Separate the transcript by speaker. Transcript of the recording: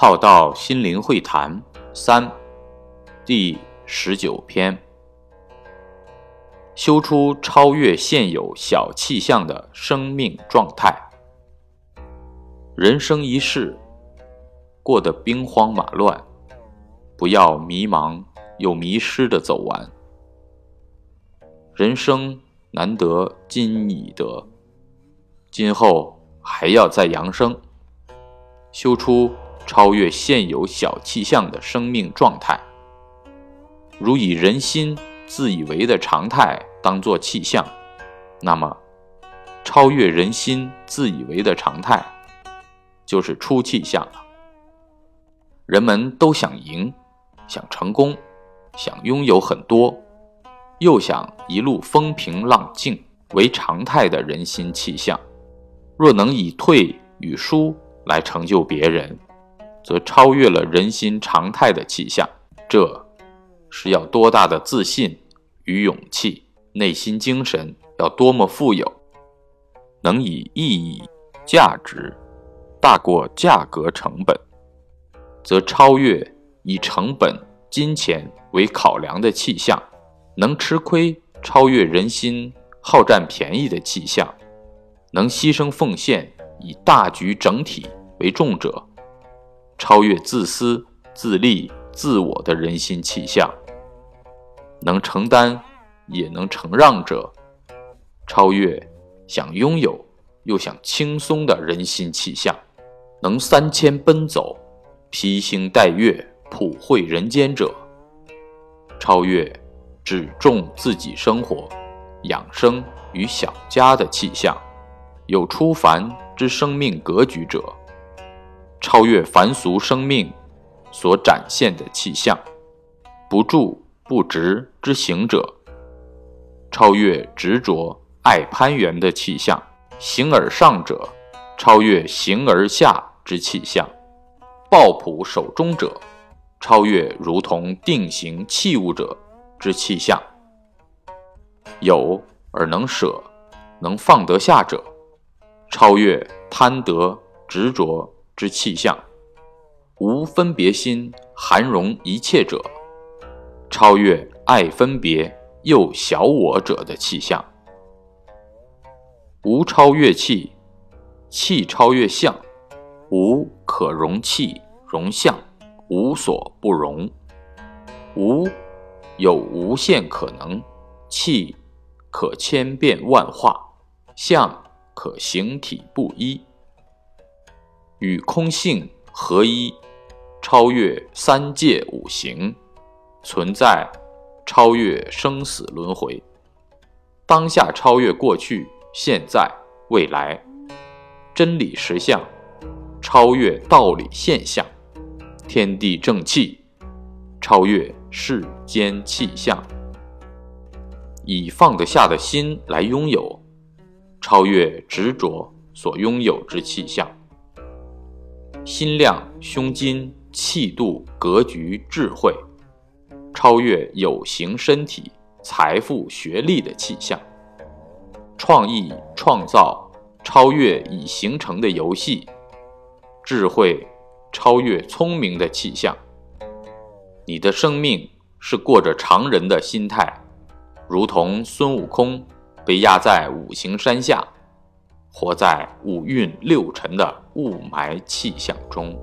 Speaker 1: 浩道心灵会谈三第十九篇：修出超越现有小气象的生命状态。人生一世，过得兵荒马乱，不要迷茫又迷失的走完。人生难得今已得，今后还要再扬升，修出。超越现有小气象的生命状态，如以人心自以为的常态当作气象，那么超越人心自以为的常态，就是出气象了。人们都想赢，想成功，想拥有很多，又想一路风平浪静为常态的人心气象，若能以退与输来成就别人。则超越了人心常态的气象，这是要多大的自信与勇气？内心精神要多么富有？能以意义、价值大过价格成本，则超越以成本、金钱为考量的气象；能吃亏超越人心好占便宜的气象；能牺牲奉献以大局整体为重者。超越自私自利自我的人心气象，能承担也能承让者，超越想拥有又想轻松的人心气象，能三千奔走，披星戴月普惠人间者，超越只重自己生活养生与小家的气象，有出凡之生命格局者。超越凡俗生命所展现的气象，不住不直之行者；超越执着爱攀援的气象，形而上者；超越形而下之气象，抱朴守中者；超越如同定型器物者之气象，有而能舍，能放得下者；超越贪得执着。之气象，无分别心，含容一切者，超越爱分别又小我者的气象。无超越气，气超越相，无可容气容相，无所不容。无有无限可能，气可千变万化，相可形体不一。与空性合一，超越三界五行，存在超越生死轮回，当下超越过去、现在、未来，真理实相超越道理现象，天地正气超越世间气象，以放得下的心来拥有，超越执着所拥有之气象。心量、胸襟、气度、格局、智慧，超越有形身体、财富、学历的气象；创意、创造，超越已形成的游戏；智慧，超越聪明的气象。你的生命是过着常人的心态，如同孙悟空被压在五行山下。活在五蕴六尘的雾霾气象中。